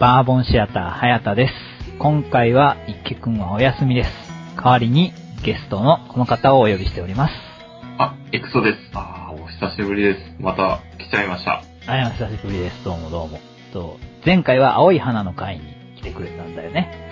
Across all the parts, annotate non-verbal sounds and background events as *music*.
はい。バーボンシアター、はやたです。今回は、一ッくんはお休みです。代わりに、ゲストのこの方をお呼びしております。あ、エクソです。あー、お久しぶりです。また来ちゃいました。あや久しぶりです。どうもどうも。と、前回は青い花の会に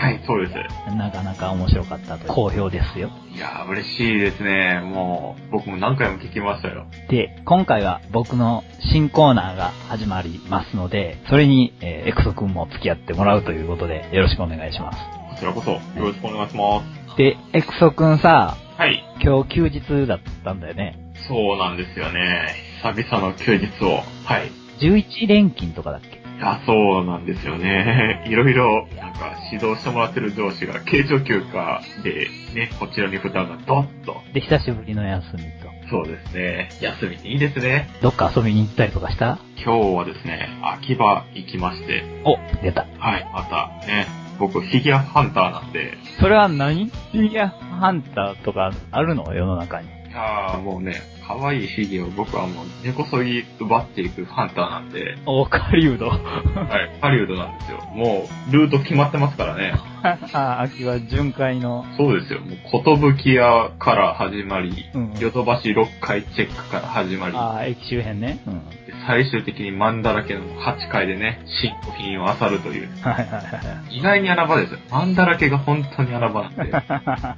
はい、そうです。なかなか面白かったと。好評ですよ。いやー、嬉しいですね。もう、僕も何回も聞きましたよ。で、今回は僕の新コーナーが始まりますので、それに、えーエクソくんも付き合ってもらうということで、よろしくお願いします。こちらこそ、よろしくお願いしまで、エクソくんさ、す。はい。今日休日だったんだよね。そうなんですよね。久々の休日を。はい。11連勤とかだっけ？いや、そうなんですよね。*laughs* いろいろ、なんか、指導してもらってる上司が、経常休暇で、ね、こちらに負担がドッと。で、久しぶりの休みと。そうですね。休みにいいですね。どっか遊びに行ったりとかした？今日はですね、秋葉行きまして、お、出た。はい、またね、僕、フィギュアハンターなんで、それは何？フィギュアハンターとかあるの？世の中に。いやーもうね、可愛いフィギュアを僕はもう根こそぎ奪っていくハンターなんで、*laughs* お、狩人。はい、ハリウッドなんですよ。もう、ルート決まってますからね。あ、*laughs* 秋は巡回の。そうですよ。もう、ことぶき屋から始まり、うん。ヨドバシ6回チェックから始まり、あ、駅周辺ね。うん。で最終的にマンだらけの8階でね、新古品を漁るという。はいはいはい意外に穴場ですよ。マンだらけが本当に穴場なんで。は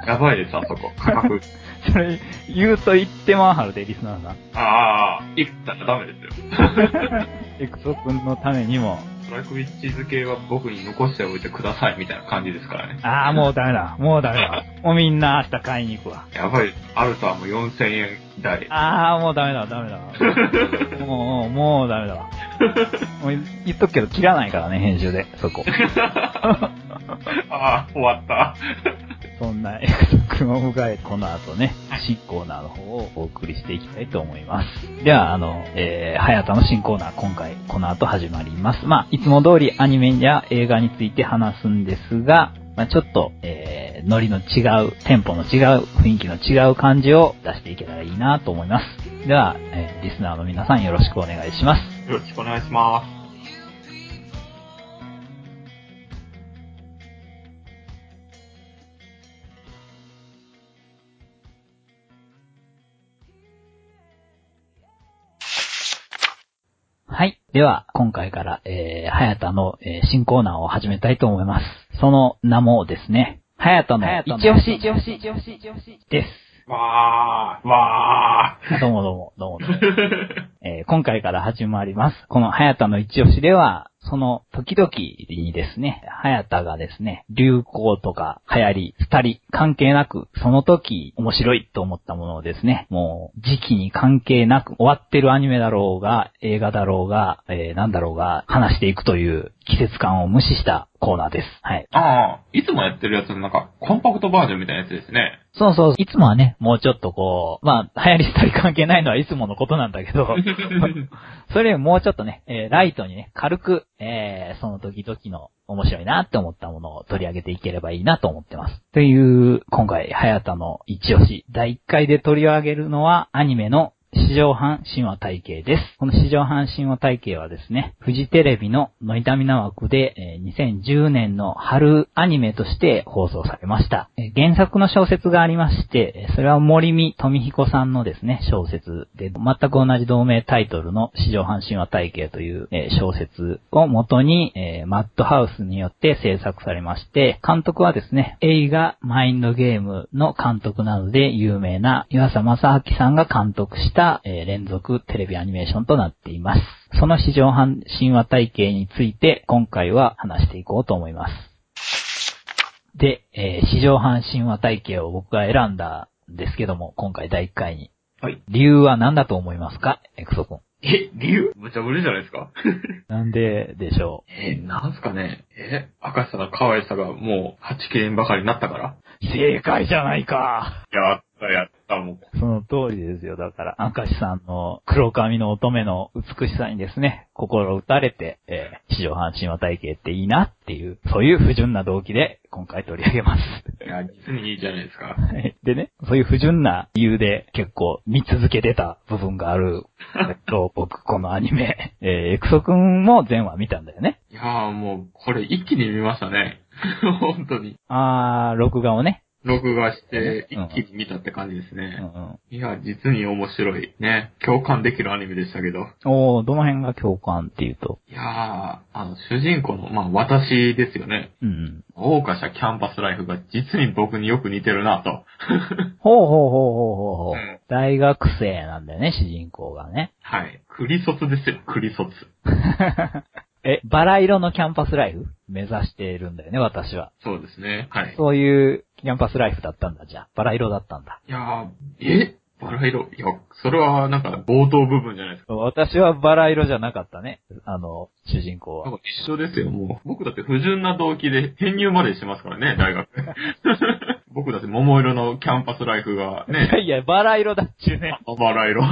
*laughs* やばいです、あそこ。価格。い。*laughs* それ、言うと言ってまんはるで、リスナーさん。ああ、行ったらダメですよ。*laughs* エクソ君のためにも。トライクウィッチ漬けは僕に残しておいてくださいみたいな感じですからね。ああ、もうダメだ。もうダメだ。*laughs* もうみんな明日買いに行くわ。やばい。アルターも4000円台。ああ、もうダメだ、ダメだ。もう、もう、もうダメだわ。もう言っとくけど、切らないからね、編集で、そこ。*laughs* ああ、終わった。そんなエクソ君を迎え、この後ね、新コーナーの方をお送りしていきたいと思います。では、あの、えー、はやたの新コーナー、今回、この後始まります。まあ、いつも通りアニメや映画について話すんですが、まあ、ちょっと、えー、ノリの違う、テンポの違う、雰囲気の違う感じを出していけたらいいなと思います。では、えー、リスナーの皆さんよろしくお願いします。よろしくお願いします。はい。では、今回から、えー、はやたの、えー新コーナーを始めたいと思います。その名もですね、はやたの一押しです。わー、わどうもどうも、どうもどうも。*laughs* ー。えー今回から始まります。このはやたの一押しでは、その時々にですね、早田がですね、流行とか流行り、二人関係なく、その時面白いと思ったものをですね、もう時期に関係なく、終わってるアニメだろうが、映画だろうが、えーなんだろうが、話していくという季節感を無視したコーナーです。はい。ああ、いつもやってるやつのなんか、コンパクトバージョンみたいなやつですね。そうそう、いつもはね、もうちょっとこう、まあ、流行りしたり関係ないのはいつものことなんだけど、*laughs* それよりもうちょっとね、えーライトにね、軽く、えーその時々の面白いなって思ったものを取り上げていければいいなと思ってます。という、今回、はやたの一押し、第1回で取り上げるのは、アニメの史上版神話体系です。この史上版神話体系はですね、フジテレビのノイタミナ枠で、2010年の春アニメとして放送されました。原作の小説がありまして、それは森見富彦さんのですね、小説で、全く同じ同名タイトルの史上版神話体系という、小説を元に、マッドハウスによって制作されまして、監督はですね、映画マインドゲームの監督などで有名な岩佐正明さんが監督した、えー連続テレビアニメーションとなっています。その史上版神話体系について今回は話していこうと思います。で、えー史上版神話体系を僕が選んだんですけども、今回第1回に。はい。理由は何だと思いますか？エクソ君。え、理由？無茶ぶりじゃないですか？*laughs* なんででしょえ、なんすかね？え、赤さの可愛さがもう、8切れんばかりになったから？う正解じゃないかやったやった。その通りですよ。だから、明石さんの黒髪の乙女の美しさにですね、心打たれて、えー、史上半神話体系っていいなっていう、そういう不純な動機で今回取り上げます。いや、実にいいじゃないですか。はいでね、そういう不純な理由で結構見続けてた部分がある、えっと、*laughs* 僕このアニメ、えー、エクソくんも全話見たんだよね。いややーもう、これ一気に見ましたね。*laughs* 本当に。あー、録画をね。録画して、うん一気に見たって感じですうんね。うん。いや、実に面白い。ね。共感できるアニメでしたけど。おー、どの辺が共感っていうと？いやー、あの、主人公の、まあ、私ですよね。うんうん。謳歌したキャンパスライフが実に僕によく似てるなと。*laughs* ほうほうほうほうほうほう、うん大学生なんだよね、主人公がね。はい。クリ卒ですよ、クリ卒。*laughs* え、バラ色のキャンパスライフ？目指しているんだよね、私は。そうですね。はい。そういうキャンパスライフだったんだ、じゃあ。バラ色だったんだ。いやー、え？バラ色？いや、それはなんか冒頭部分じゃないですか。私はバラ色じゃなかったね。あの、主人公は。一緒ですよ、もう。僕だって不純な動機で編入までしますからね、大学。*laughs* 僕だって桃色のキャンパスライフがいやね、いや、バラ色だっちゅうね。バラ色。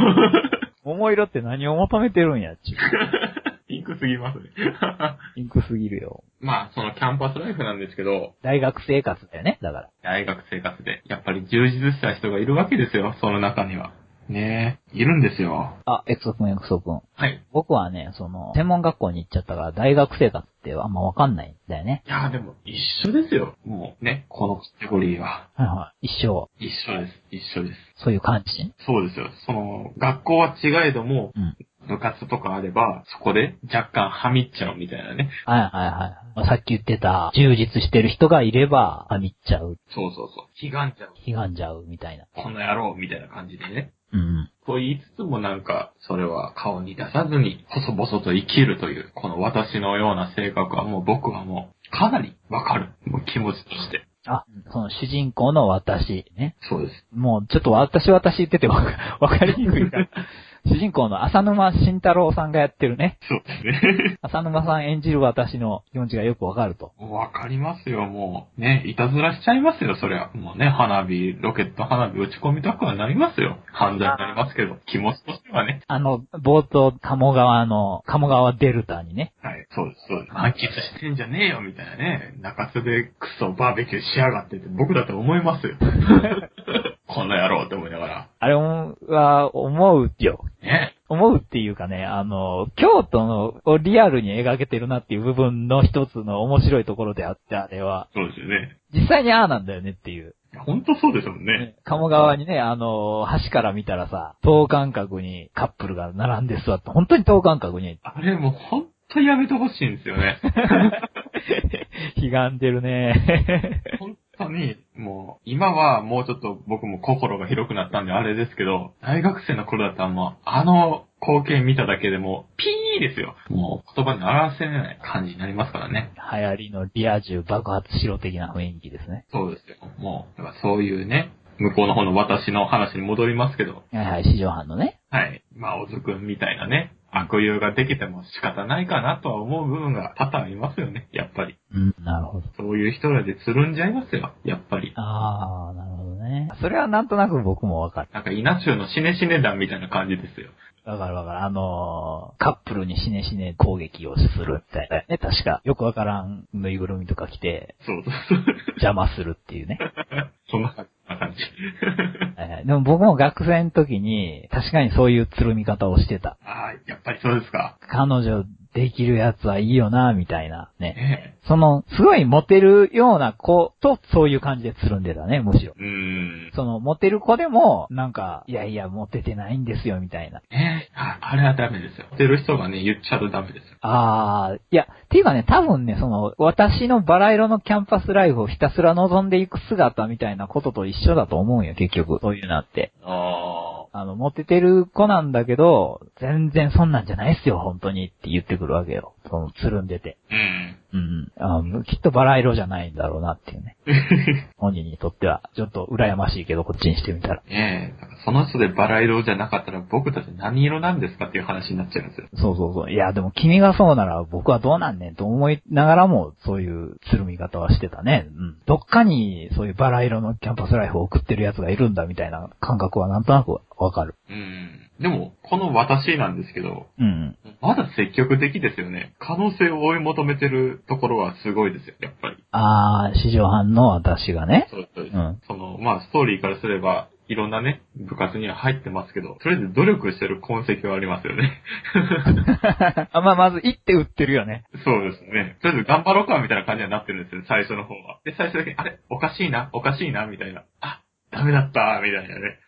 桃色って何を求めてるんやっちゅう。*laughs* ピンクすぎますね。*laughs* ピンクすぎるよ。まあ、そのキャンパスライフなんですけど、大学生活だよね、だから。大学生活で、やっぱり充実した人がいるわけですよ、その中には。ねえ、いるんですよ。あ、エクソ君、エクソ君。はい。僕はね、その、専門学校に行っちゃったから、大学生活ってあんまわかんないんだよね。いやーでも、一緒ですよ。もうね、このカテゴリーは。はいはい。一生、一緒です。一緒です。そういう感じ？そうですよ。その、学校は違えども、うん。部活とかあれば、そこで若干はみっちゃうみたいなね。はいはいはい。さっき言ってた、充実してる人がいれば、はみっちゃう、そうそうそう。悲願ちゃう。ひがんじゃうみたいな。この野郎みたいな感じでね。うんうん。と言いつつもなんか、それは顔に出さずに、細々と生きるという、この私のような性格はもう僕はもう、かなりわかる。もう気持ちとして。あ、その主人公の私ね。そうです。もうちょっと私私言っててわかわかりにくいから。*laughs* 主人公の浅沼慎太郎さんがやってるね。そうですね。*laughs* 浅沼さん演じる私の気持ちがよくわかると。わかりますよ、もう。ね、いたずらしちゃいますよ、そりゃ。もうね、花火、ロケット花火打ち込みたくはなりますよ。犯罪になりますけど、気持ちとしてはね。あの、冒頭、鴨川の、鴨川デルタにね。はい、そうです、そうです。満喫してんじゃねえよ、みたいなね。中洲でクソバーベキューしやがってって僕だって思いますよ。*laughs* この野郎って思いながら。あれは思うよ。ね。思うっていうかね、あの、京都のをリアルに描けてるなっていう部分の一つの面白いところであって、あれは。そうですよね。実際にああなんだよねっていう。本当そうですもんね。ね鴨川にね、あの、橋から見たらさ、等間隔にカップルが並んで座って、本当に等間隔に、あれもう本当やめてほしいんですよね。*laughs* 悲願でるね。本当に、もう、今はもうちょっと僕も心が広くなったんであれですけど、大学生の頃だったらもう、あの光景見ただけでもう、ピーですよ。もう言葉に表せない感じになりますからね。流行りのリア充爆発しろ的な雰囲気ですね。そうですよ。もう、だからそういうね、向こうの方の私の話に戻りますけど、はいはい、市場班のね。はい。まあ、おずくんみたいなね、悪友ができても仕方ないかなとは思う部分が多々ありますよね、やっぱり。うん、なるほど。そういう人らでつるんじゃいますよ、やっぱり。あー、なるほどね。それはなんとなく僕もわかる。なんか、稲中のシネシネ団みたいな感じですよ。わかるわかる。あのー、カップルにしねしね攻撃をするみたいなね。確か、よくわからんぬいぐるみとか着てそうそうそう。邪魔するっていうね。*laughs* そんな感じ。*laughs* はいはいでも僕も学生の時に、確かにそういうつるみ方をしてた。ああ、やっぱりそうですか。彼女できるやつはいいよな、みたいなね。ねその、すごいモテるような子と、そういう感じでつるんでたね、むしろ。え。うーん。その、モテる子でも、なんか、いやいや、モテてないんですよ、みたいな。ねえ。あ、あれはダメですよ。出る人がね、言っちゃうとダメですよ。あー、いや、っていうかね、多分ね、その、私のバラ色のキャンパスライフをひたすら望んでいく姿みたいなことと一緒だと思うんよ、結局。そういうなって。ああの、モテてる子なんだけど、全然そんなんじゃないっすよ、本当にって言ってくるわけよ。その、つるんでて。うん。うん。あのきっとバラ色じゃないんだろうなっていうね。*laughs* 本人にとっては、ちょっと羨ましいけど、こっちにしてみたら。ねえ。だからその人でバラ色じゃなかったら僕たち何色なんですかっていう話になっちゃうんですよ。そうそうそう。いや、でも君がそうなら僕はどうなんねんと思いながらも、そういうつるみ方はしてたね。うん。どっかに、そういうバラ色のキャンパスライフを送ってる奴がいるんだみたいな感覚はなんとなくわかる。うん。でも、この私なんですけど、うん。まだ積極的ですよね。可能性を追い求めてるところはすごいですよ、やっぱり。あー、市場班の私がね。そうです、そうんその、まあ、ストーリーからすれば、いろんなね、部活には入ってますけど、とりあえず努力してる痕跡はありますよね。*laughs* あ、まあ、まず行って売ってるよね。そうですね。とりあえず頑張ろうかみたいな感じになってるんですよ、最初の方は。で、最初だけ、あれ？おかしいな？おかしいな？みたいな。あ、ダメだったみたいなね。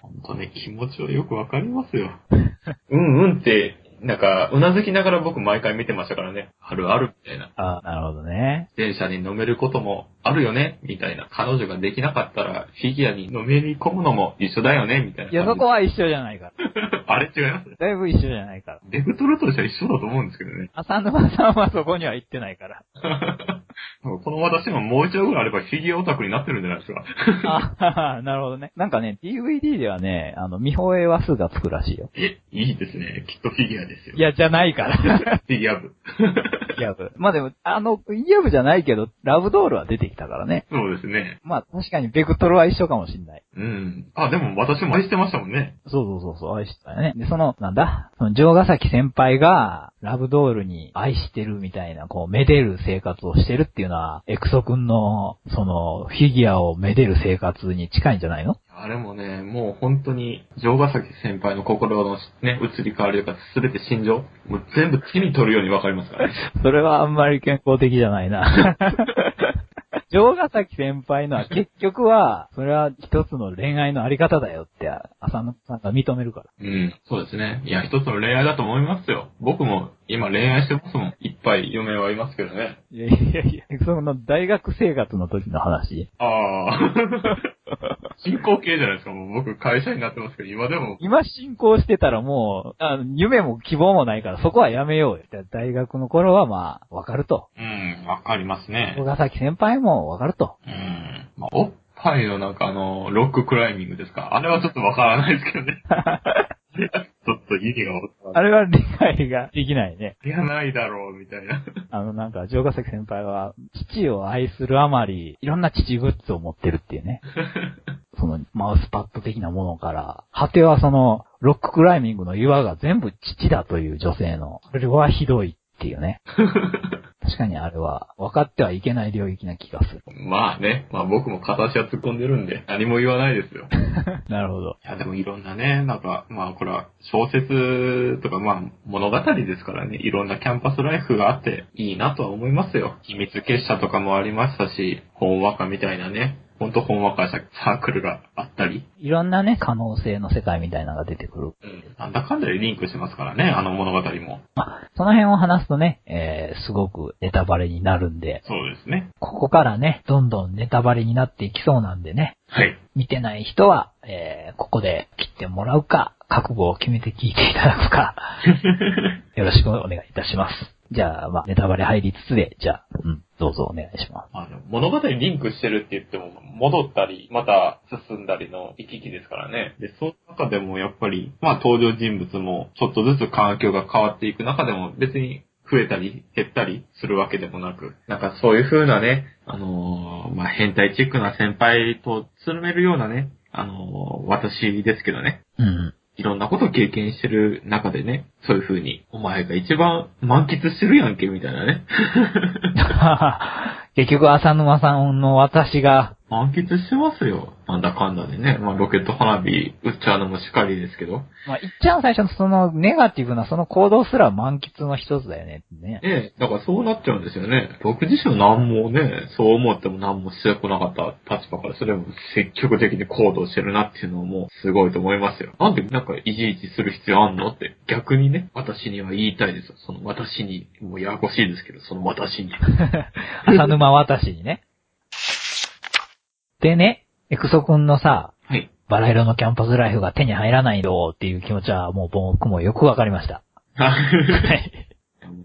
ほんとね、気持ちはよくわかりますよ。*laughs* うんうんって、なんか、うなずきながら僕毎回見てましたからね。あるある、みたいな。あなるほどね。電車に飲めることもあるよね、みたいな。彼女ができなかったら、フィギュアに飲めに込むのも一緒だよね、みたいな。いや、そこは一緒じゃないから。*laughs* あれ違いますだいぶ一緒じゃないから。ベクトルとしては一緒だと思うんですけどね。浅沼さんはそこには行ってないから。*laughs* この私ももう一度ぐらいあればフィギュアオタクになってるんじゃないですか。あ *laughs* なるほどね。なんかね、DVD ではね、あの、見放映話数がつくらしいよ。え、いいですね。きっとフィギュアですよ。いや、じゃないから。*laughs* フィギュア部。イヤブ。まあでも、あの、イヤブじゃないけど、ラブドールは出てきたからね。そうですね。まあ確かにベクトルは一緒かもしんない。うん。あ、でも私も愛してましたもんね。そうそうそうそう、愛してたよね。で、その、なんだ、その、城ヶ崎先輩が、ラブドールに愛してるみたいな、こう、めでる生活をしてるっていうのは、エクソ君の、その、フィギュアをめでる生活に近いんじゃないの？あれもね、もう本当に、城ヶ崎先輩の心のね、移り変わりがすべて心情、もう全部手に取るようにわかりますからね。*laughs* それはあんまり健康的じゃないな。*laughs* 城ヶ崎先輩のは結局は、*laughs* それは一つの恋愛のあり方だよって、浅野さんが認めるから。うん、そうですね。いや、一つの恋愛だと思いますよ。僕も今恋愛してますもん。いっぱい嫁はいますけどね。いやいやいや、その大学生活の時の話。ああ。進行形じゃないですか。もう僕会社になってますけど、今でも。今進行してたらもう、あの夢も希望もないからそこはやめようよ。大学の頃はまあ、わかると。うん、わかりますね。小ヶ崎先輩もわかると。うん。まあ、おっぱいのなんかあの、ロッククライミングですか。あれはちょっとわからないですけどね。*laughs* あれはちょっと意味がわからない。あれは理解ができないね。いや、ないだろう、みたいな。*laughs* あのなんか、城ヶ崎先輩は、父を愛するあまり、いろんな父グッズを持ってるっていうね。*laughs* その、マウスパッド的なものから、果てはその、ロッククライミングの岩が全部父だという女性の、それはひどいっていうね。*laughs* 確かにあれは、分かってはいけない領域な気がする。まあね。まあ僕も片足は突っ込んでるんで、何も言わないですよ。*laughs* なるほど。いや、でもいろんなね、なんか、まあこれは小説とかまあ物語ですからね、いろんなキャンパスライフがあっていいなとは思いますよ。秘密結社とかもありましたし、本和歌みたいなね、ほんと本和歌したサークルがあったり、いろんなね、可能性の世界みたいなのが出てくる。うん、なんだかんだでリンクしてますからね、あの物語も。まあ、その辺を話すとね、えー、すごくネタバレになるんで、そうですね。ここからね、どんどんネタバレになっていきそうなんでね、はい。見てない人は、えー、ここで切ってもらうか、覚悟を決めて聞いていただくか、*laughs* よろしくお願いいたします。じゃあ、まあ、ネタバレ入りつつで、じゃあ、うん、どうぞお願いします。あの、物語にリンクしてるって言っても、戻ったり、また進んだりの行き来ですからね。で、その中でもやっぱり、まあ登場人物も、ちょっとずつ環境が変わっていく中でも、別に増えたり減ったりするわけでもなく、なんかそういう風なね、あのーまあ変態チックな先輩とつるめるようなね、あのー私ですけどね。うん。いろんなことを経験してる中でね、そういう風に、お前が一番満喫してるやんけ、みたいなね。*laughs* 結局、浅沼さんの私が、満喫してますよ。なんだかんだでね。まあ、ロケット花火打っちゃうのもしかりですけど。まあ、いっちゃん最初のそのネガティブなその行動すら満喫の一つだよね。ね。ええ、だからそうなっちゃうんですよね。僕自身は何もね、そう思っても何もしてこなかった立場から、それも積極的に行動してるなっていうのもすごいと思いますよ。なんでなんかいちいちする必要あんのって逆にね、私には言いたいですよ。その私に、もうややこしいですけど、その私に。*laughs* 浅沼私にね。でね、エクソ君のさ、はい。バラ色のキャンパスライフが手に入らないよっていう気持ちはもう僕もよくわかりました。は。はい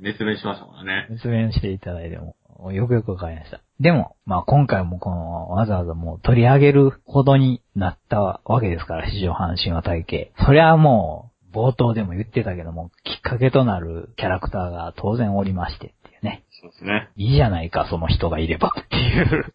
熱弁しましたからね。説明していただいても、よくよくわかりました。でも、まあ今回もこの、わざわざもう取り上げるほどになったわけですから、史上阪神は体系。そりゃもう、冒頭でも言ってたけども、きっかけとなるキャラクターが当然おりましてっていうね。そうですね。いいじゃないか、その人がいればっていう。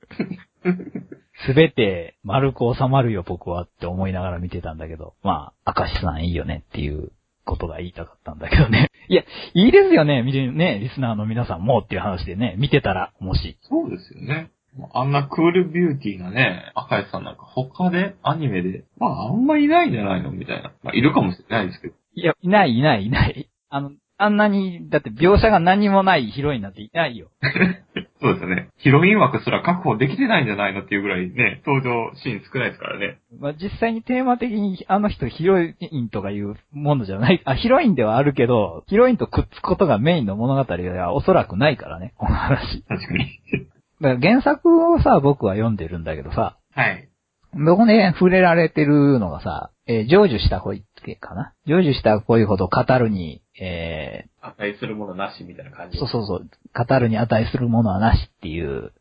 *laughs* すべて丸く収まるよ、僕はって思いながら見てたんだけど。まあ、明石さんいいよねっていうことが言いたかったんだけどね。*laughs* いや、いいですよね、見てね、リスナーの皆さんもっていう話でね、見てたら、もし。そうですよね。あんなクールビューティーなね、赤井さんなんか他で、アニメで、まああんまいないんじゃないのみたいな。まあいるかもしれないですけど。いや、いないいないいない。あの、あんなに、だって描写が何もないヒロインなんていないよ。*laughs* そうですよね。ヒロイン枠すら確保できてないんじゃないのっていうぐらいね、登場シーン少ないですからね。まあ、実際にテーマ的にあの人ヒロインとかいうものじゃない、あ、ヒロインではあるけど、ヒロインとくっつくことがメインの物語ではおそらくないからね、この話。確かに。*laughs* だから原作をさ、僕は読んでるんだけどさ、はい。どこで触れられてるのがさ、えー成就した恋ってかな成就した恋ほど語るに、え値するものなしみたいな感ーじ。そうそうそう、語るに値するものはなしっていう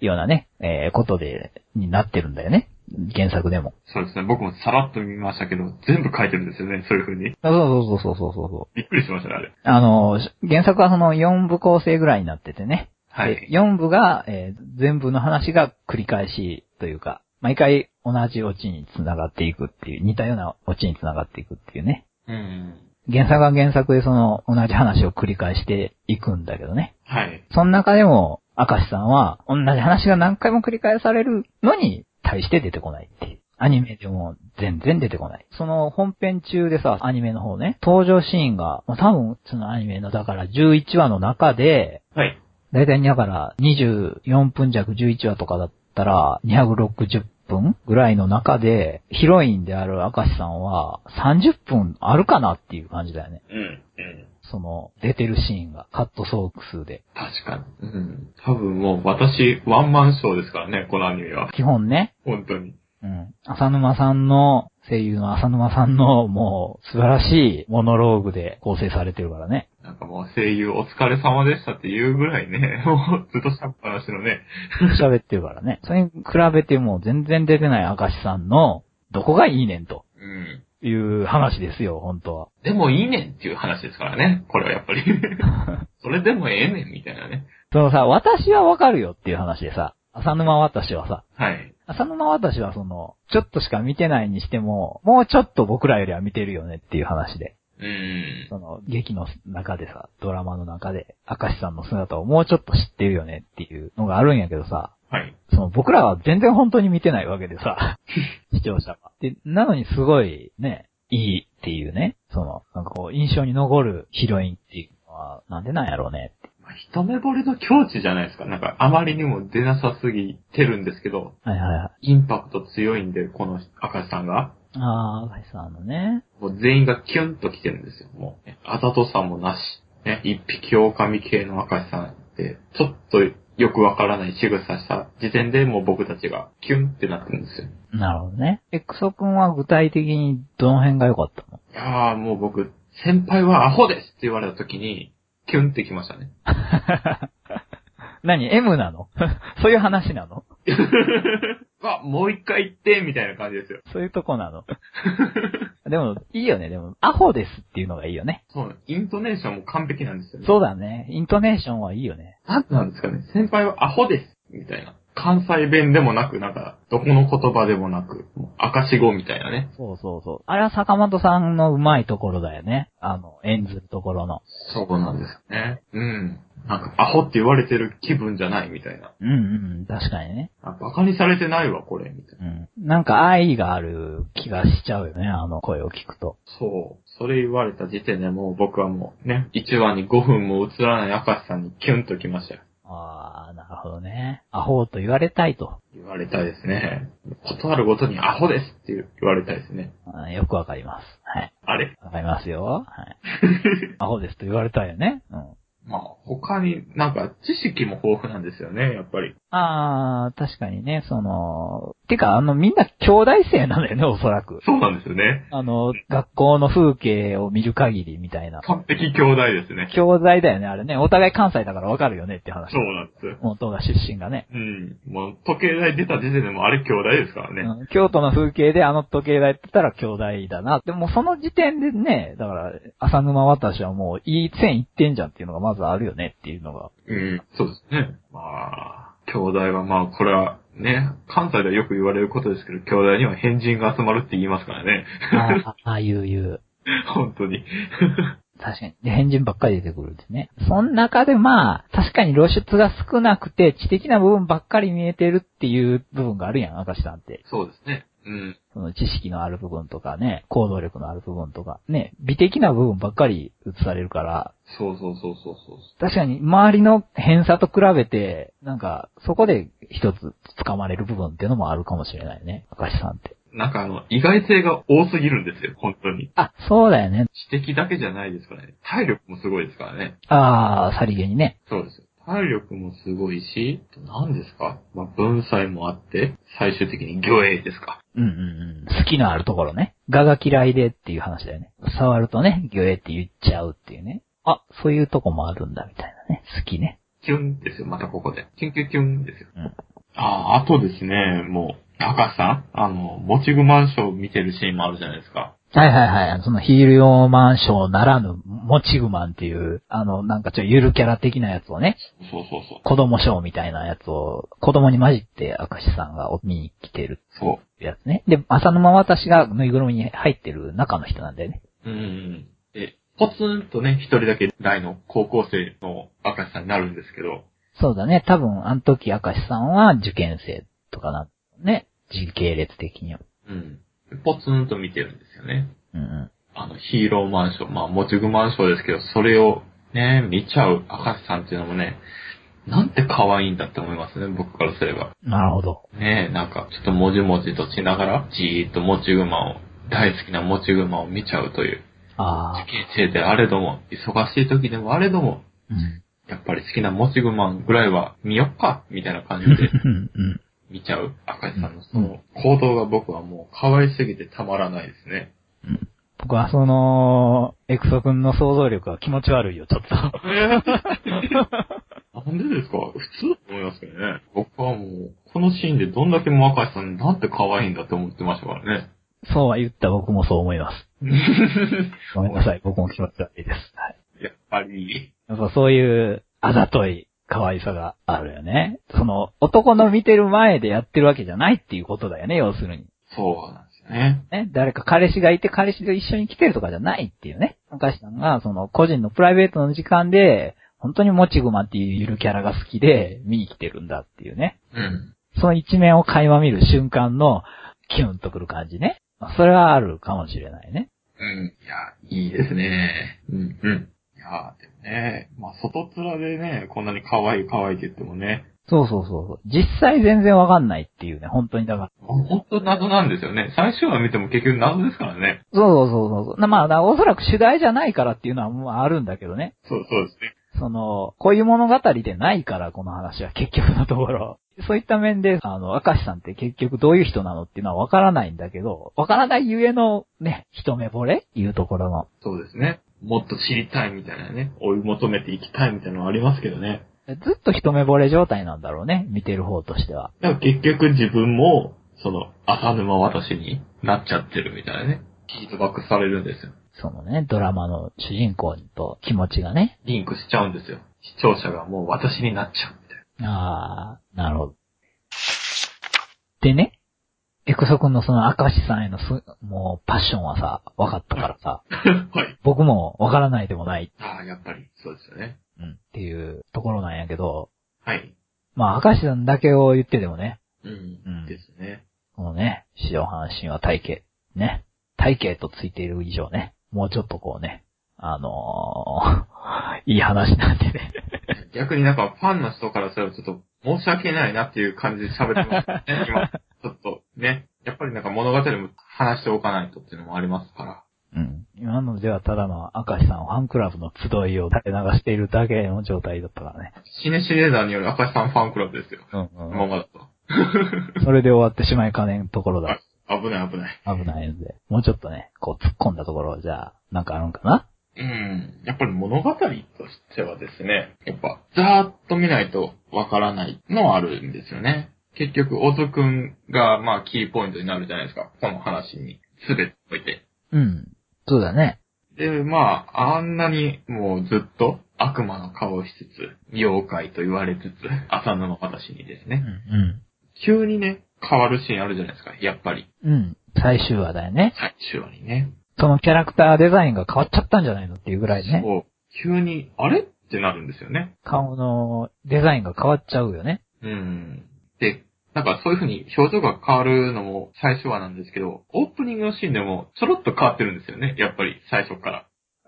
ようなね、えーことで、になってるんだよね。原作でも。そうですね。僕もさらっと見ましたけど、全部書いてるんですよね。そういう風に。そうそうそうそうそうそう。びっくりしましたね、あれ。あの、原作はその4部構成ぐらいになっててね。はいで。4部が、えー全部の話が繰り返しというか、毎回同じオチに繋がっていくっていう、似たようなオチに繋がっていくっていうね。うん。原作は原作でその同じ話を繰り返していくんだけどね。はい。その中でも、明石さんは同じ話が何回も繰り返されるのに対して出てこないっていう。アニメでも全然出てこない。その本編中でさ、アニメの方ね、登場シーンが、まあ多分そのアニメのだから11話の中で、はい。だいたいだから24分弱11話とかだったら260分ぐらいの中で、ヒロインである明石さんは30分あるかなっていう感じだよね。うん。うん。その、出てるシーンが、カットソーク数で。確かに。うん。多分もう私、ワンマンショーですからね、このアニメは。基本ね、本当に。うん。浅沼さんの、声優の浅沼さんの、もう、素晴らしいモノローグで構成されてるからね。なんかもう声優お疲れ様でしたっていうぐらいね、*laughs* もうずっとしゃっぱなしのね。喋ってるからね。それに比べてもう全然出てない明石さんの、どこがいいねんとうん。いう話ですよ、本当は。でもいいねんっていう話ですからね、これはやっぱり。*laughs* それでもええねんみたいなね。そのさ、私はわかるよっていう話でさ、浅沼私はさ、はい。浅沼私はその、ちょっとしか見てないにしても、もうちょっと僕らよりは見てるよねっていう話で。うん。その、劇の中でさ、ドラマの中で、明石さんの姿をもうちょっと知ってるよねっていうのがあるんやけどさ、はい。その僕らは全然本当に見てないわけでさ、*laughs* 視聴者が。で、なのにすごいね、いいっていうね、その、なんかこう、印象に残るヒロインっていうのは、なんでなんやろうねって。まあ一目惚れの境地じゃないですか。なんかあまりにも出なさすぎてるんですけど、はいはいはい。インパクト強いんで、この赤石さんが。あー、明石さんのね。もう全員がキュンと来てるんですよ。もう、ね、あざとさもなし。ね、一匹狼系の赤石さんって、ちょっとよくわからない仕草した時点でもう僕たちがキュンってなってるんですよ。なるほどね。エクソ君は具体的にどの辺が良かったの？いやーもう僕、先輩はアホですって言われた時に、キュンってきましたね。*laughs* 何 ?M なの？*laughs* そういう話なの？*laughs* わ、もう一回言って、みたいな感じですよ。そういうとこなの *laughs* でも、いいよね。でも、アホですっていうのがいいよね。そう、イントネーションも完璧なんですよね。そうだね。イントネーションはいいよね。なんなんですかね。先輩はアホです。みたいな。関西弁でもなく、なんか、どこの言葉でもなく、赤し語みたいなね。そうそうそう。あれは坂本さんの上手いところだよね。あの、演ずるところの。そうなんですよね。うん。なんか、アホって言われてる気分じゃないみたいな。うんうん、確かにね。あバカにされてないわ、これ、みたいな。うん。なんか愛がある気がしちゃうよね、あの声を聞くと。そう。それ言われた時点でもう僕はもうね、1話に5分も映らない赤石さんにキュンときましたよ。あー、なるほどね。アホと言われたいと。言われたいですね。断るごとにアホですって言われたいですね。あーよくわかります。はい。あれ？わかりますよ。はい。*laughs* アホですと言われたいよね。うん。まあ、他になんか知識も豊富なんですよね、やっぱり。あー、確かにね、その、てか、あの、みんな兄弟生なんだよね、*laughs* おそらく。そうなんですよね。あの、学校の風景を見る限りみたいな。完璧兄弟ですね。兄弟だよね、あれね。お互い関西だからわかるよねって話。そうなんですよ。元が出身がね。うん。もう、時計台出た時点でもうあれ兄弟ですからね。うん京都の風景であの時計台って言ったら兄弟だな。でもその時点でね、だから、浅沼私はもういい線いってんじゃんっていうのがまずあるよねっていうのが。うん、そうですね。まあ、兄弟はまあ、これはね、関西ではよく言われることですけど、兄弟には変人が集まるって言いますからね。ああ、ああいう言う。*laughs* 本当に。確かに。で、変人ばっかり出てくるんですね。その中でまあ、確かに露出が少なくて、知的な部分ばっかり見えてるっていう部分があるやん、明石さんって。そうですね。うん。その知識のある部分とかね、行動力のある部分とか、ね、美的な部分ばっかり映されるから、そうそうそうそうそう。確かに周りの偏差と比べて、なんか、そこで一つ掴まれる部分っていうのもあるかもしれないね、明石さんって。なんかあの、意外性が多すぎるんですよ、本当に。あ、そうだよね。知的だけじゃないですからね。体力もすごいですからね。あー、さりげにね。そうですよ。体力もすごいし、何ですか？まあ、文才もあって、最終的に魚影ですか。うんうんうん。好きのあるところね。我が嫌いでっていう話だよね。触るとね、魚影って言っちゃうっていうね。あ、そういうとこもあるんだみたいなね。好きね。キュンですよ、またここで。キュンキュンキュンですよ。うんああ、あとですね、もう、高橋さ？んあの、もちぐマンションを見てるシーンもあるじゃないですか。はいはいはい。そのヒール用マンションならぬ、もちぐマンっていう、あの、なんかちょっとゆるキャラ的なやつをね、そうそうそう。子供ショーみたいなやつを、子供に混じって明石さんが見に来てるそう。やつね。で、浅沼私がぬいぐるみに入ってる中の人なんだよね。うんうん。で、ポツンとね、一人だけ大の高校生の赤石さんになるんですけど、そうだね。多分、あの時明石さんは受験生とかな、ね。時系列的には。うん。ポツンと見てるんですよね。うんうん。あの、ヒーローマンション、まあ、もちぐマンションですけど、それをね、見ちゃう赤石さんっていうのもね、なんて可愛いんだって思いますね、僕からすれば。なるほど。ねえ、なんか、ちょっともじもじとしながら、じーっともちぐまを、大好きなもちぐまを見ちゃうという、ああ受。験生であれども、忙しい時でもあれども、うん。やっぱり好きなもちぐまぐらいは見よっか、みたいな感じでうんうん。見ちゃう赤石さんのその行動が僕はもう可愛すぎてたまらないですね。僕はその、エクソ君の想像力が気持ち悪いよ、ちょっと。なんでですか？普通だと思いますけどね。僕はもう、このシーンでどんだけもう赤石さんなんて可愛いんだって思ってましたからね。そうは言った僕もそう思います。*laughs* ごめんなさい、僕も気持ち悪いです。はい。やっぱり、やっぱそういう、あざとい可愛さがあるよね。その、男の見てる前でやってるわけじゃないっていうことだよね、要するに。そうね。ね、誰か彼氏がいて彼氏と一緒に来てるとかじゃないっていうね。赤石さんが、その、個人のプライベートの時間で、本当にもちぐまっていうゆるキャラが好きで見に来てるんだっていうね。うん。その一面を垣間見る瞬間の、キュンとくる感じね。まあそれはあるかもしれないね。うん。いや、いいですね。うん。うん。いや、でもね、まあ、外面でね、こんなに可愛い可愛いって言ってもね、そうそうそうそう。実際全然わかんないっていうね、本当にだから。本当謎なんですよね。最初は見ても結局謎ですからね。そうそうそうそう。なまあ、おそらく主題じゃないからっていうのはもうあるんだけどね。そう、そうですね。その、こういう物語でないから、この話は結局のところ。そういった面で、あの、明石さんって結局どういう人なのっていうのはわからないんだけど、わからないゆえのね、一目惚れ？いうところの。そうですね。もっと知りたいみたいなね、追い求めていきたいみたいなのはありますけどね。ずっと一目惚れ状態なんだろうね、見てる方としては。だから結局自分も、その、浅沼私になっちゃってるみたいなね。ヒートバックされるんですよ。そのね、ドラマの主人公と気持ちがね。リンクしちゃうんですよ。視聴者がもう私になっちゃうみたいあー、なるほど。でね、エクソ君のその明石さんへのす、もうパッションはさ、分かったからさ、な。*laughs* はい。僕も分からないでもない、ああ、やっぱり、そうですよね。うん、っていうところなんやけど、はい。まあ、明石さんだけを言ってでもね、うん。うんですね。このね、四条半身は体型、ね、体型とついている以上ね、もうちょっとこうね、あのー、*laughs* いい話なんでね。*laughs* 逆になんかファンの人からするとちょっと申し訳ないなっていう感じで喋ってますね。今、ちょっとね。やっぱりなんか物語も話しておかないとっていうのもありますから。うん。今のではただの明石さんファンクラブの集いを垂れ流しているだけの状態だったからね。シネシネーダーによる赤石さんファンクラブですよ。うんこのままだと。それで終わってしまいかねんところだ。危ない危ない。危ないので。もうちょっとね、こう突っ込んだところ、じゃあ、なんかあるんかな？うん。やっぱり物語としてはですね、やっぱ、ざーっと見ないとわからないのはあるんですよね。結局、小津くんが、まあ、キーポイントになるじゃないですか。この話に、すべておいて。うん。そうだね。で、まあ、あんなにもうずっと悪魔の顔をしつつ、妖怪と言われつつ、浅野の私にですうね、ん。急にね、変わるシーンあるじゃないですか、やっぱり。うん。うん。最終話だよね。最終話にね。そのキャラクターデザインが変わっちゃったんじゃないのっていうぐらいね。そう。急に、あれ？ってなるんですよね。顔のデザインが変わっちゃうよね。うん。で、なんかそういう風に表情が変わるのも最初はなんですけど、オープニングのシーンでもちょろっと変わってるんですよね。やっぱり最初から。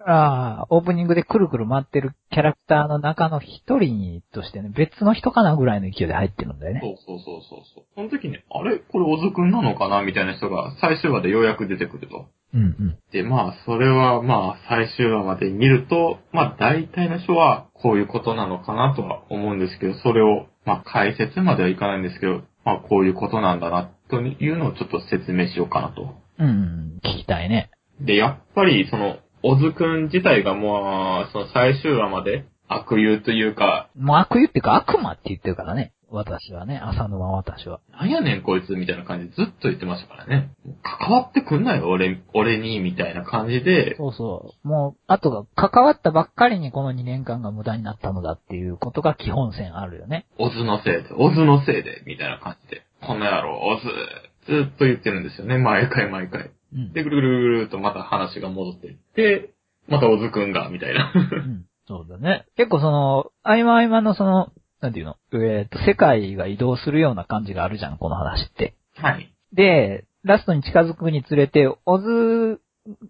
ああ、オープニングでくるくる回ってるキャラクターの中の一人としてね、別の人かなぐらいの勢いで入ってるんだよね。そうそうそうそうそう。その時に、あれ？これ小津くんなのかな？みたいな人が最終話でようやく出てくると。うんうん。で、まあ、それはまあ、最終話まで見ると、まあ、大体の人はこういうことなのかなとは思うんですけど、それを、まあ、解説まではいかないんですけど、まあ、こういうことなんだな、というのをちょっと説明しようかなと。うんうん、聞きたいね。で、やっぱり、その、小津くん自体がもう、その最終話まで悪友というか、もう悪友っていうか悪魔って言ってるからね。私はね、浅沼私は。なんやねんこいつみたいな感じでずっと言ってましたからね。関わってくんなよ、俺、俺に、みたいな感じで、そうそう。もう、あとが、関わったばっかりにこの2年間が無駄になったのだっていうことが基本線あるよね。オズのせいで、オズのせいで、みたいな感じで、この野郎、オズ、ずっと言ってるんですよね、毎回毎回。うん。で、ぐるぐるぐるとまた話が戻っていって、またオズくんが、みたいな。うん。そうだね。結構その、合間合間のその、なんていうの？えっ、と、世界が移動するような感じがあるじゃん、この話って。はい。で、ラストに近づくにつれて、オズ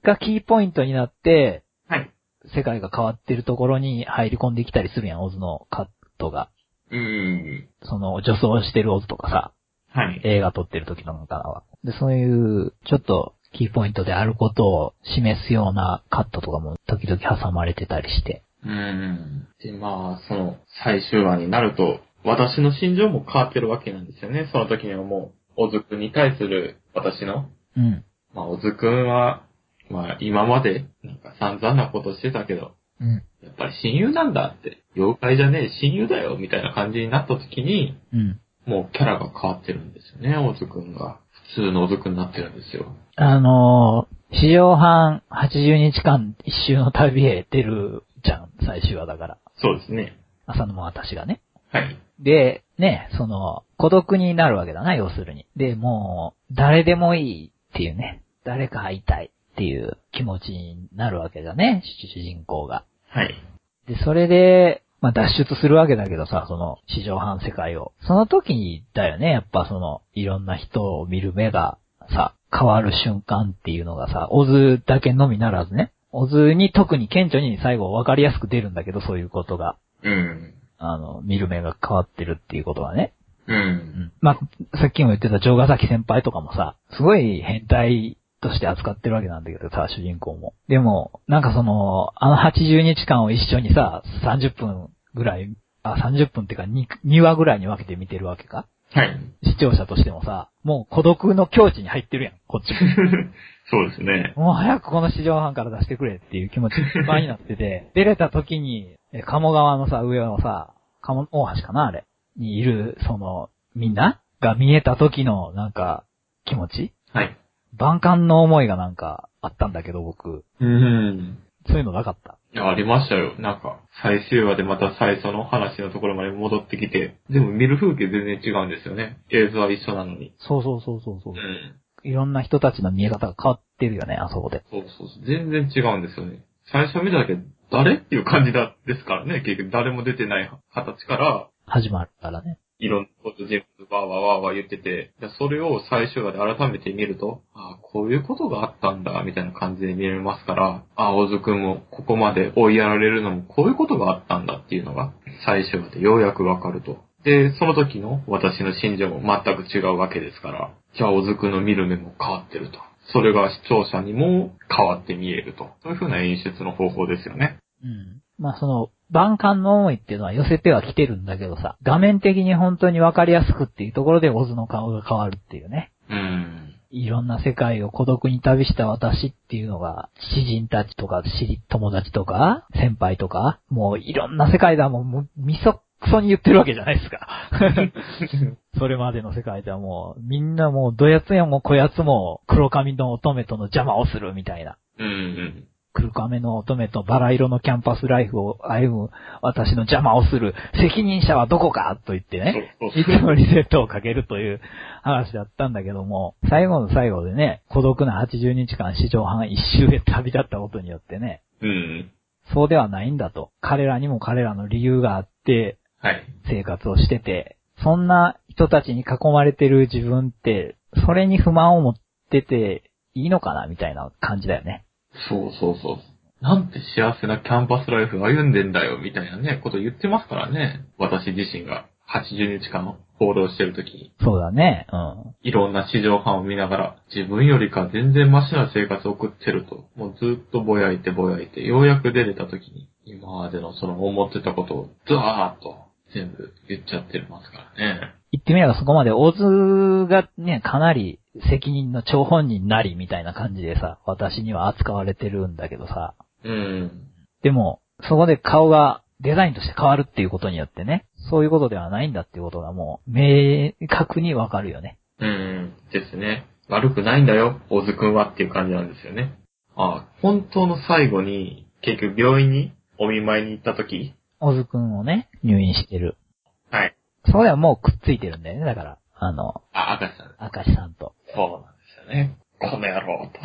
がキーポイントになって、はい。世界が変わってるところに入り込んできたりするやん、オズのカットが。うーん。その、女装してるオズとかさ、はい。映画撮ってる時のからは。で、そういう、ちょっと、キーポイントであることを示すようなカットとかも時々挟まれてたりして。うーん。で、まあ、その、最終話になると、私の心情も変わってるわけなんですよね。その時にはもう、小津くんに対する私の、うん。まあ、小津くんは、まあ、今まで、なんか散々なことしてたけど、うん。やっぱり親友なんだって、妖怪じゃねえ、親友だよ、みたいな感じになった時に、うん。もうキャラが変わってるんですよね、小津くんが。普通の小津くんになってるんですよ。あのー、史上半80日間一周の旅へ出るじゃん、最終話だから。そうですね。浅沼私がね。はい。で、ね、その、孤独になるわけだな、要するに。で、もう、誰でもいいっていうね、誰か会いたいっていう気持ちになるわけだね、主人公が。はい。で、それで、まあ、脱出するわけだけどさ、その、史上半世界を。その時にだよね、やっぱその、いろんな人を見る目がさ、変わる瞬間っていうのがさ、オズだけのみならずね、オズに特に顕著に最後分かりやすく出るんだけど、そういうことが。うん。あの、見る目が変わってるっていうことはね。う。うんん。まあ、さっきも言ってた城ヶ崎先輩とかもさ、すごい変態として扱ってるわけなんだけどさ、主人公も。でも、なんかその、あの80日間を一緒にさ、30分ぐらい、あ、30分っていうか 2, 2話ぐらいに分けて見てるわけか？はい。視聴者としてもさ、もう孤独の境地に入ってるやん、こっちも。*laughs* そうですね。もう早くこの市場班から出してくれっていう気持ちいっぱいになってて、*laughs* 出れた時に、え鴨川のさ、上のさ、鴨大橋かなあれ。にいる、その、みんな？が見えた時の、なんか、気持ち？はい。万感の思いがなんか、あったんだけど、僕。うん。そういうのなかった？いや、ありましたよ。なんか、最終話でまた最初の話のところまで戻ってきて、でも見る風景全然違うんですよね。映像は一緒なのに。そうそうそうそうそうう。ん。いろんな人たちの見え方が変わってるよね、あそこで。そうそうそう。全然違うんですよね。最初見ただけ、誰っていう感じだ、ですからね。結局誰も出てない形から、始まるからね。いろんなこと人物わーわーわーわー言ってて、でそれを最終話で改めて見ると、ああ、こういうことがあったんだ、みたいな感じで見れますから、ああ、小津くんもここまで追いやられるのもこういうことがあったんだっていうのが、最終話でようやくわかると。で、その時の私の心情も全く違うわけですから、じゃあ小津くんの見る目も変わってると。それが視聴者にも変わって見えると。そういう風な演出の方法ですよね。うん。まあその、万感の思いっていうのは寄せては来てるんだけどさ、画面的に本当にわかりやすくっていうところでオズの顔が変わるっていうね。うん。いろんな世界を孤独に旅した私っていうのが、知人たちとか、知り、友達とか、先輩とか、もういろんな世界だもん、もう、みそくそに言ってるわけじゃないですか。*laughs* それまでの世界ではもう、みんなもう、どやつやもこやつも、黒髪の乙女との邪魔をするみたいな。うんうん。黒亀の乙女とバラ色のキャンパスライフを歩む私の邪魔をする責任者はどこかと言ってね、いつもリセットをかけるという話だったんだけども、最後の最後でね、孤独な80日間史上半一周へ旅立ったことによってね、うん。そうではないんだと。彼らにも彼らの理由があって、はい。生活をしてて、そんな人たちに囲まれてる自分って、それに不満を持ってていいのかなみたいな感じだよね。そうそうそう。なんて幸せなキャンパスライフ歩んでんだよ、みたいなね、こと言ってますからね。私自身が80日間報道してるときに、そうだね。うん。いろんな市場班を見ながら、自分よりか全然マシな生活を送ってると、もうずっとぼやいてぼやいて、ようやく出れたときに、今までのその思ってたことを、ザーッと全部言っちゃってますからね。言ってみればそこまでオズがね、かなり責任の張本人なりみたいな感じでさ、私には扱われてるんだけどさ。うん。でも、そこで顔がデザインとして変わるっていうことによってね、そういうことではないんだっていうことがもう、明確にわかるよね。うん。ですね。悪くないんだよ、大津くんはっていう感じなんですよね。あ本当の最後に、結局病院にお見舞いに行った時オズくんをね、入院してる。はい。そこではもうくっついてるんだよね、だから。あの、あ、赤さん。明石さんと。そうなんですよね。この野郎と。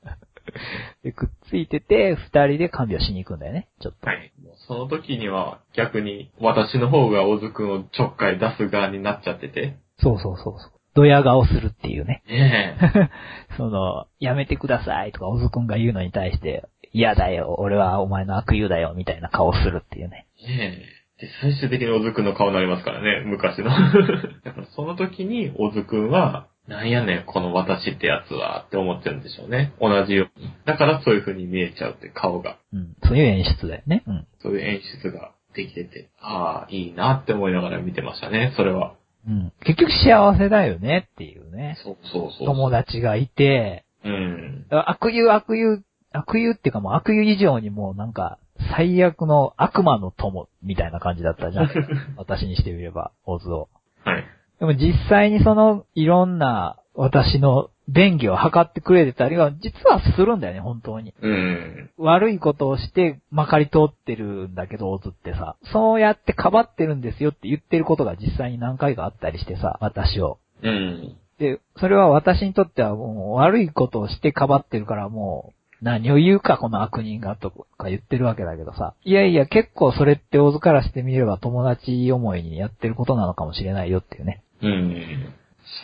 *laughs* で、くっついてて、二人で看病しに行くんだよね、ちょっと。はい。その時には逆に私の方が大津くんをちょっかい出す側になっちゃってて。そうそうそうそう。ドヤ顔するっていうね。ねえ。*laughs* その、やめてくださいとか、オズくんが言うのに対して、嫌だよ、俺はお前の悪友だよ、みたいな顔をするっていうね。ねえ。で、最終的に小津くんの顔になりますからね、昔の。*laughs* だからその時に小津くんは、なんやねん、この私ってやつは、って思ってるんでしょうね。同じように。だからそういう風に見えちゃうって顔が。うん。そういう演出だよね。うん。そういう演出ができてて、ああ、いいなって思いながら見てましたね、それは。うん。結局幸せだよねっていうね。そうそうそう。友達がいて、うん。悪友悪友、悪友っていうかもう悪友以上にもうなんか、最悪の悪魔の友みたいな感じだったじゃん。*laughs* 私にしてみれば、オズを。はい。でも実際にその、いろんな私の便宜を図ってくれてたりは、実はするんだよね、本当に。うん。悪いことをしてまかり通ってるんだけど、オズってさ、そうやってかばってるんですよって言ってることが実際に何回かあったりしてさ、私を。うん。で、それは私にとってはもう悪いことをしてかばってるからもう、何を言うかこの悪人がとか言ってるわけだけどさ。いやいや結構それってオズからしてみれば友達思いにやってることなのかもしれないよっていうね。うん。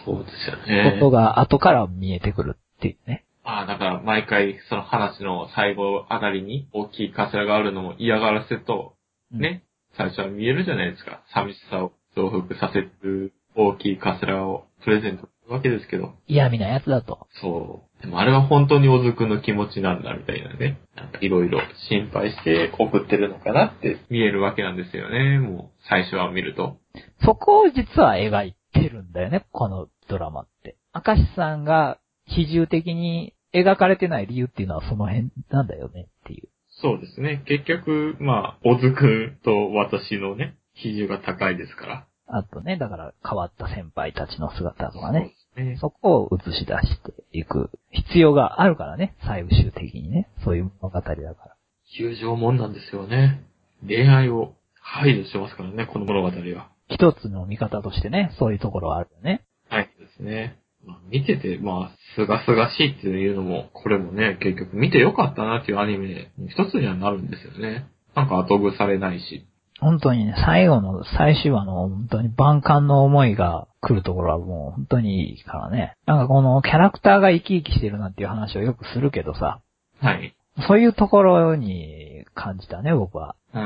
そうですよこね。とが後から見えてくるっていうね。ああ、だから毎回その話の最後あたりに大きいカスラがあるのも嫌がらせと、うん。ね、最初は見えるじゃないですか。寂しさを増幅させる大きいカスラをプレゼントわけですけど。嫌味なやつだと。そう。でもあれは本当に小津くんの気持ちなんだみたいなね。なんかいろいろ心配して送ってるのかなって見えるわけなんですよね。もう最初は見ると。そこを実は描いてるんだよね、このドラマって。明石さんが比重的に描かれてない理由っていうのはその辺なんだよねっていう。そうですね。結局、まあ、小津くんと私のね、比重が高いですから。あとね、だから変わった先輩たちの姿とかね。そこを映し出していく必要があるからね、最終的にね。そういう物語だから。友情もんなんですよね。恋愛を排除してますからね、この物語は。一つの見方としてね、そういうところはあるよね。はい。ですね。まあ、見てて、まあ、すがすがしいっていうのも、これもね、結局見てよかったなっていうアニメの一つにはなるんですよね。なんか後腐れないし。本当にね、最後の最終話の本当に万感の思いが来るところはもう本当にいいからね。なんかこのキャラクターが生き生きしてるなっていう話をよくするけどさ、はい。そういうところに感じたね、僕は。うーん。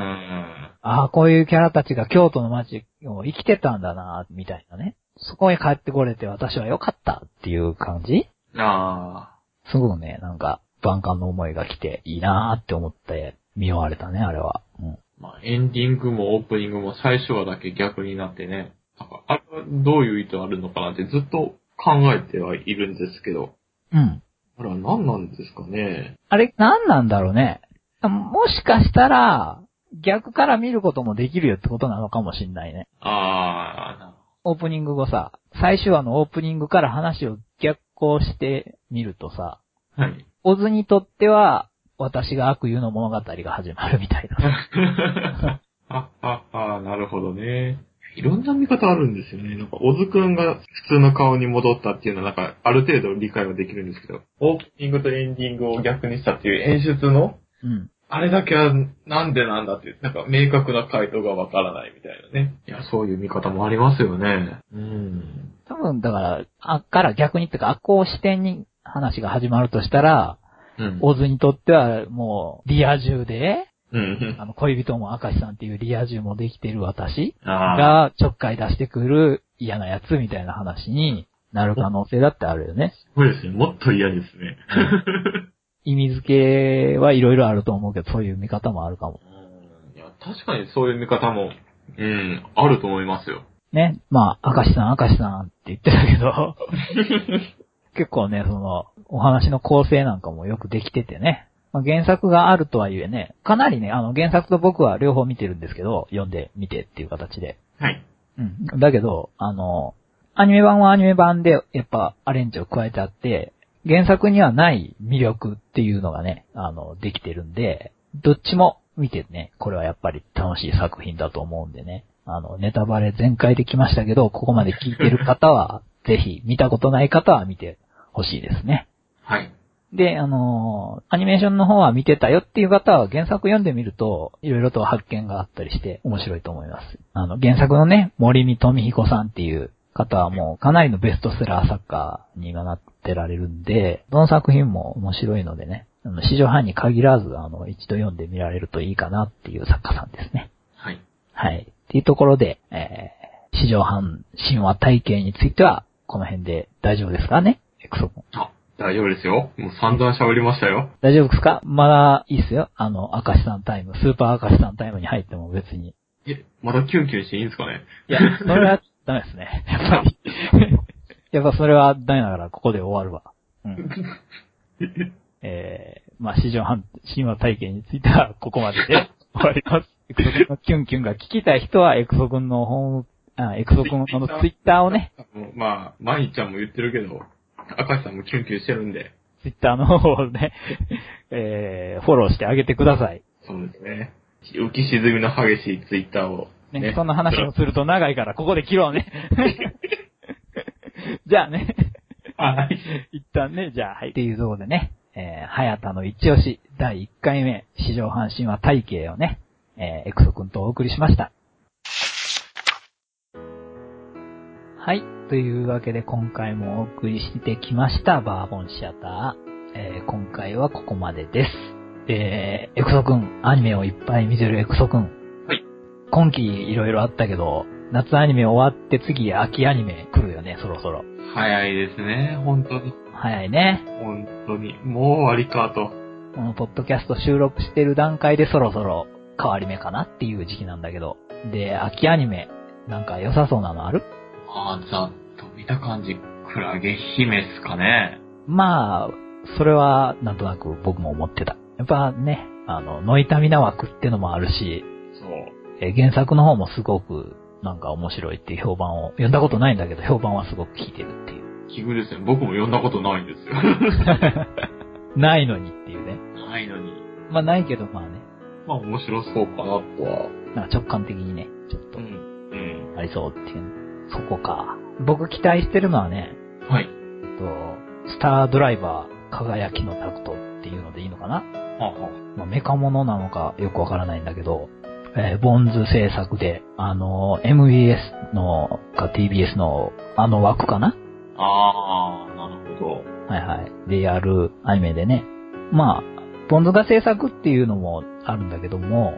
ああ、こういうキャラたちが京都の街を生きてたんだな、みたいなね。そこに帰ってこれて私は良かったっていう感じ？あすごくね、なんか万感の思いが来ていいなーって思って見終われたね、あれは。まあ、エンディングもオープニングも最初話だけ逆になってね。なんか、あれはどういう意図あるのかなってずっと考えてはいるんですけど。うん。あれは何なんですかね？あれ、何なんだろうね。もしかしたら、逆から見ることもできるよってことなのかもしんないね。あー、なオープニング後さ、最終話のオープニングから話を逆行してみるとさ、はい。オズにとっては、私が悪友の物語が始まるみたいな。あ、あ、あ、なるほどね。いろんな見方あるんですよね。なんか、小津くんが普通の顔に戻ったっていうのは、なんか、ある程度理解はできるんですけど、オープニングとエンディングを逆にしたっていう演出の、うん。あれだけはなんでなんだっていう、なんか明確な回答がわからないみたいなね。いや、そういう見方もありますよね。うん。多分、だから、あっから逆にっていうか、悪行視点に話が始まるとしたら、うん。オズにとってはもう、リア充で、うん。あの、恋人も明石さんっていうリア充もできてる私。がちょっかい出してくる嫌なやつみたいな話になる可能性だってあるよね。そうですね。もっと嫌ですね。意味付けはいろいろあると思うけど、そういう見方もあるかも。いや、確かにそういう見方も、うん、あると思いますよ。ね。まあ、明石さん、明石さんって言ってたけど、*laughs* 結構ね、その、お話の構成なんかもよくできててね。まあ、原作があるとはいえね、かなりね、あの、原作と僕は両方見てるんですけど、読んでみてっていう形で。はい。うん。だけど、あの、アニメ版はアニメ版で、やっぱアレンジを加えてあって、原作にはない魅力っていうのがね、あの、できてるんで、どっちも見てね、これはやっぱり楽しい作品だと思うんでね。あの、ネタバレ全開できましたけど、ここまで聞いてる方は、*laughs* ぜひ、見たことない方は見てほしいですね。はい。で、あのーアニメーションの方は見てたよっていう方は原作読んでみると、いろいろと発見があったりして面白いと思います。あの、原作のね、森見富彦さんっていう方はもうかなりのベストセラー作家に今なってられるんで、どの作品も面白いのでね、あの、史上版に限らず、あの、一度読んでみられるといいかなっていう作家さんですね。はい。はい。っていうところで、えー、史上版神話体系については、この辺で大丈夫ですかね？エクソ君。あ、大丈夫ですよ。もう散々喋りましたよ。大丈夫ですか？まだいいっすよ。あの、明石さんタイム、スーパー明石さんタイムに入っても別に。え、まだキュンキュンしていいんですかね？いや、それはダメですね。やっぱり。*laughs* やっぱそれはダメだから、ここで終わるわ。うん。*laughs* えー、まあ、史上半、神話体験については、ここまでで *laughs* 終わります。エクソ君のキュンキュンが聞きたい人は、エクソ君のホーム、あ、エクソ君のツイッターをね、まあ、マイちゃんも言ってるけど、赤石さんもキュンキュンしてるんで、ツイッターの方をね、*laughs* えー、フォローしてあげてください。そうですね。浮き沈みの激しいツイッターを。ね、そんな話をすると長いから、ここで切ろうね。*laughs* じゃあね、はい。一旦ね、じゃあ、はい。っていうところでね、えー、早田の一押し、第1回目、史上阪神は体系をね、えー、エクソ君とお送りしました。はい。というわけで、今回もお送りしてきました、バーボンシアター。えー、今回はここまでです。えー、エクソ君、アニメをいっぱい見てるエクソ君。はい。今期いろいろあったけど、夏アニメ終わって次秋アニメ来るよね、そろそろ。早いですね、本当に。早いね。本当に。もう終わりかと。このポッドキャスト収録してる段階でそろそろ変わり目かなっていう時期なんだけど。で、秋アニメ、なんか良さそうなのある？ああ、ざっと見た感じ、クラゲ姫っすかね。まあ、それはなんとなく僕も思ってた。やっぱね、あの、ノイタミナ枠ってのもあるし、そう。えー原作の方もすごくなんか面白いっていう評判を、読んだことないんだけど評判はすごく聞いてるっていう。奇遇ですね。僕も読んだことないんですよ。*laughs* ないのにっていうね。ないのに。まあないけどまあね、まあ面白そうかなとは。なんか直感的にね、ちょっとうん。うん。ありそうっていう。そこか。僕期待してるのはね、はい。えっと、スタードライバー輝きのタクトっていうのでいいのかなはあ、はまあ、メカモノなのかよくわからないんだけど、えーボンズ制作で、あの、MBS のか TBS のあの枠かなあ、ああ、なるほど。はいはい。でやるアニメでね。まあ、ボンズが制作っていうのもあるんだけども、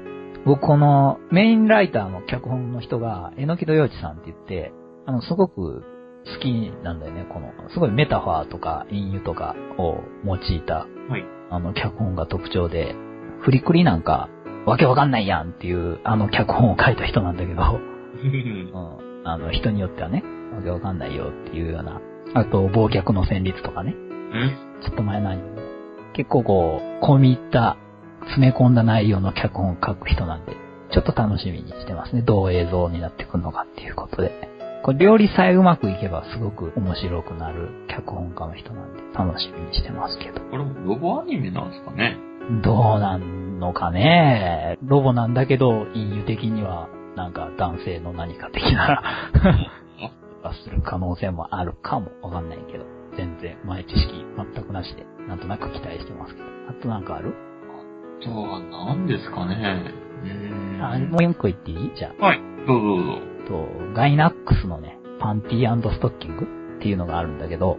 僕このメインライターの脚本の人が、えのきどようちさんって言って、あの、すごく好きなんだよね。この、すごいメタファーとか隠喻とかを用いた、はい。あの、脚本が特徴で、フリクリなんか、わけわかんないやんっていう、あの脚本を書いた人なんだけど、*laughs* うん。あの、人によってはね、わけわかんないよっていうような。あと、忘却の旋律とかね。うんちょっと前のアニメで結構こう、込み入った、詰め込んだ内容の脚本を書く人なんで、ちょっと楽しみにしてますね。どう映像になってくるのかっていうことで。これ料理さえうまくいけばすごく面白くなる脚本家の人なんで、楽しみにしてますけど。これもロボアニメなんですかねどうなんのかね。ロボなんだけど、隠喩的には、なんか男性の何か的なする可能性もあるかもわかんないけど、全然前知識全くなしで、なんとなく期待してますけど。あとなんかある？あとは何ですかね。うーん。あ、もう一個言っていい？じゃはい、どうぞどうぞ。あ、と、ガイナックスのね、パンティーストッキングっていうのがあるんだけど、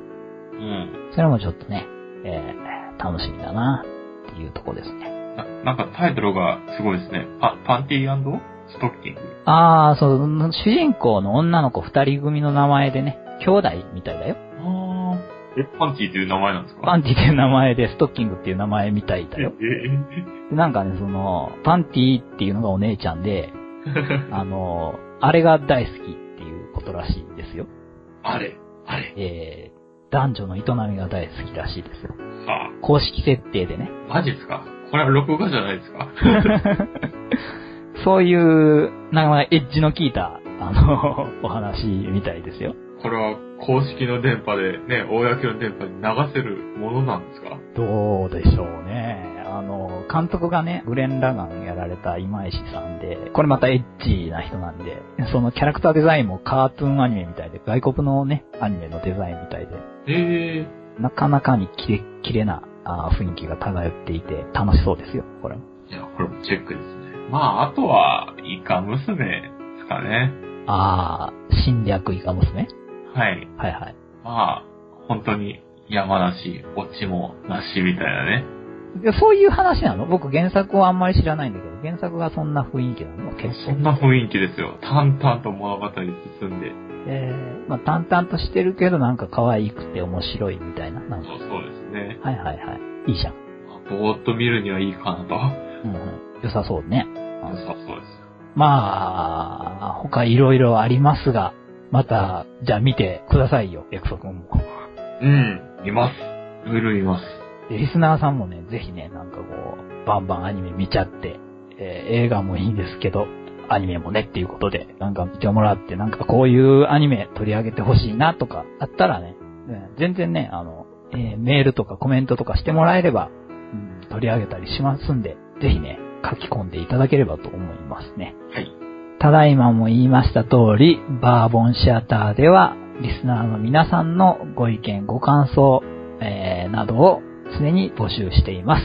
うん。それもちょっとね、えー、楽しみだなっていうとこですね。ななんかタイトルがすごいですね。パパンティーストッキング？あー、そう、主人公の女の子二人組の名前でね、兄弟みたいだよ。ああ。え、パンティっていう名前なんですか？パンティっていう名前でストッキングっていう名前みたいだえよ。でなんかね、その、パンティっていうのがお姉ちゃんで、*laughs* あの、あれが大好きっていうことらしいですよ。あれ、あれ。えー、男女の営みが大好きらしいですよ。は公式設定でね。あ、マジっすか？これは録画じゃないですか？*laughs* そういう、なんかエッジの効いた、あの、*laughs* お話みたいですよ。これは公式の電波で、ね、公の電波に流せるものなんですか？どうでしょうね。あの、監督がね、グレン・ラガンやられた今石さんで、これまたエッジな人なんで、そのキャラクターデザインもカートゥーンアニメみたいで、外国のね、アニメのデザインみたいで、ええなかなかにキレッキレなあー雰囲気が漂っていて、楽しそうですよ、これも。いや、これもチェックですね。まあ、あとは、イカ娘ですかね。あー、侵略イカ娘？はい。はいはい。まあ、本当に山なし、オチもなしみたいなね。いやそういう話なの？僕原作はあんまり知らないんだけど、原作がそんな雰囲気なの？結構。そんな雰囲気ですよ。淡々と物語進んで。えー、まあ淡々としてるけどなんか可愛くて面白いみたいな。なんかそうそうですね。はいはいはい。いいじゃん。まあぼーっと見るにはいいかなと。うんうん。良さそうね。良さそうです。まあ、他いろいろありますが、また、じゃあ見てくださいよ、約束も。うん、見ます。いろいろ見ます。でリスナーさんもね、ぜひね、なんかこう、バンバンアニメ見ちゃって、えー映画もいいんですけど、アニメもねっていうことで、なんか見てもらって、なんかこういうアニメ取り上げてほしいなとかあったらね、ね全然ね、あの、えーメールとかコメントとかしてもらえれば、うん取り上げたりしますんで、ぜひね、書き込んでいただければと思いますね。はい。ただいまも言いました通り、バーボンシアターでは、リスナーの皆さんのご意見、ご感想、えーなどを常に募集しています。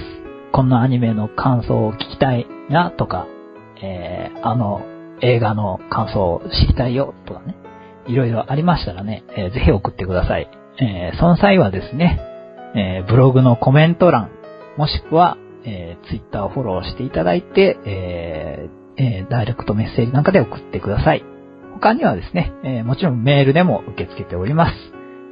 このアニメの感想を聞きたいなとか、えーあの映画の感想を知りたいよとかね、いろいろありましたらね、えーぜひ送ってください。えーその際はですね、えーブログのコメント欄、もしくは、えー、ツイッターをフォローしていただいて、えーえーダイレクトメッセージなんかで送ってください。他にはですね、えーもちろんメールでも受け付けております。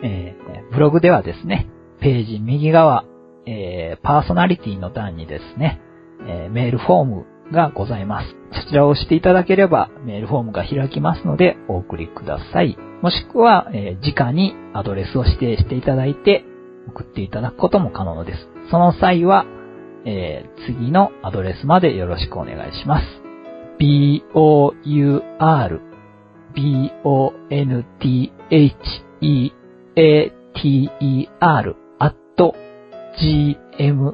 えーブログではですね、ページ右側、えーパーソナリティの段にですね、えーメールフォームがございます。そちらを押していただければメールフォームが開きますのでお送りください。もしくは、えー直にアドレスを指定していただいて送っていただくことも可能です。その際は、えー次のアドレスまでよろしくお願いします。b-o-u-r b-o-n-t-h-e-a-t-e-r at gmail.com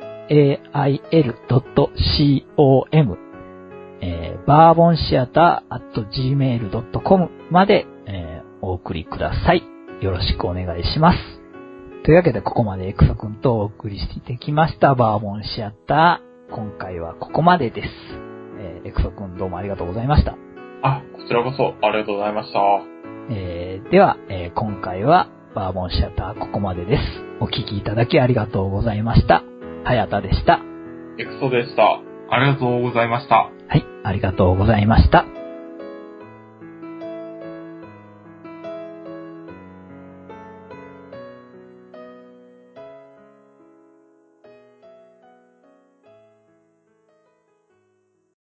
えー、バーボンシアター at gmail.com まで、えーお送りください。よろしくお願いします。というわけで、ここまでエクソ君とお送りしてきました、バーボンシアター。今回はここまでです。えーエクソ君どうもありがとうございました。あ、こちらこそ、ありがとうございました。えーでは、えー今回はバーボンシアターここまでです。お聞きいただきありがとうございました。はやたでした。エクソでした。ありがとうございました。はい、ありがとうございました。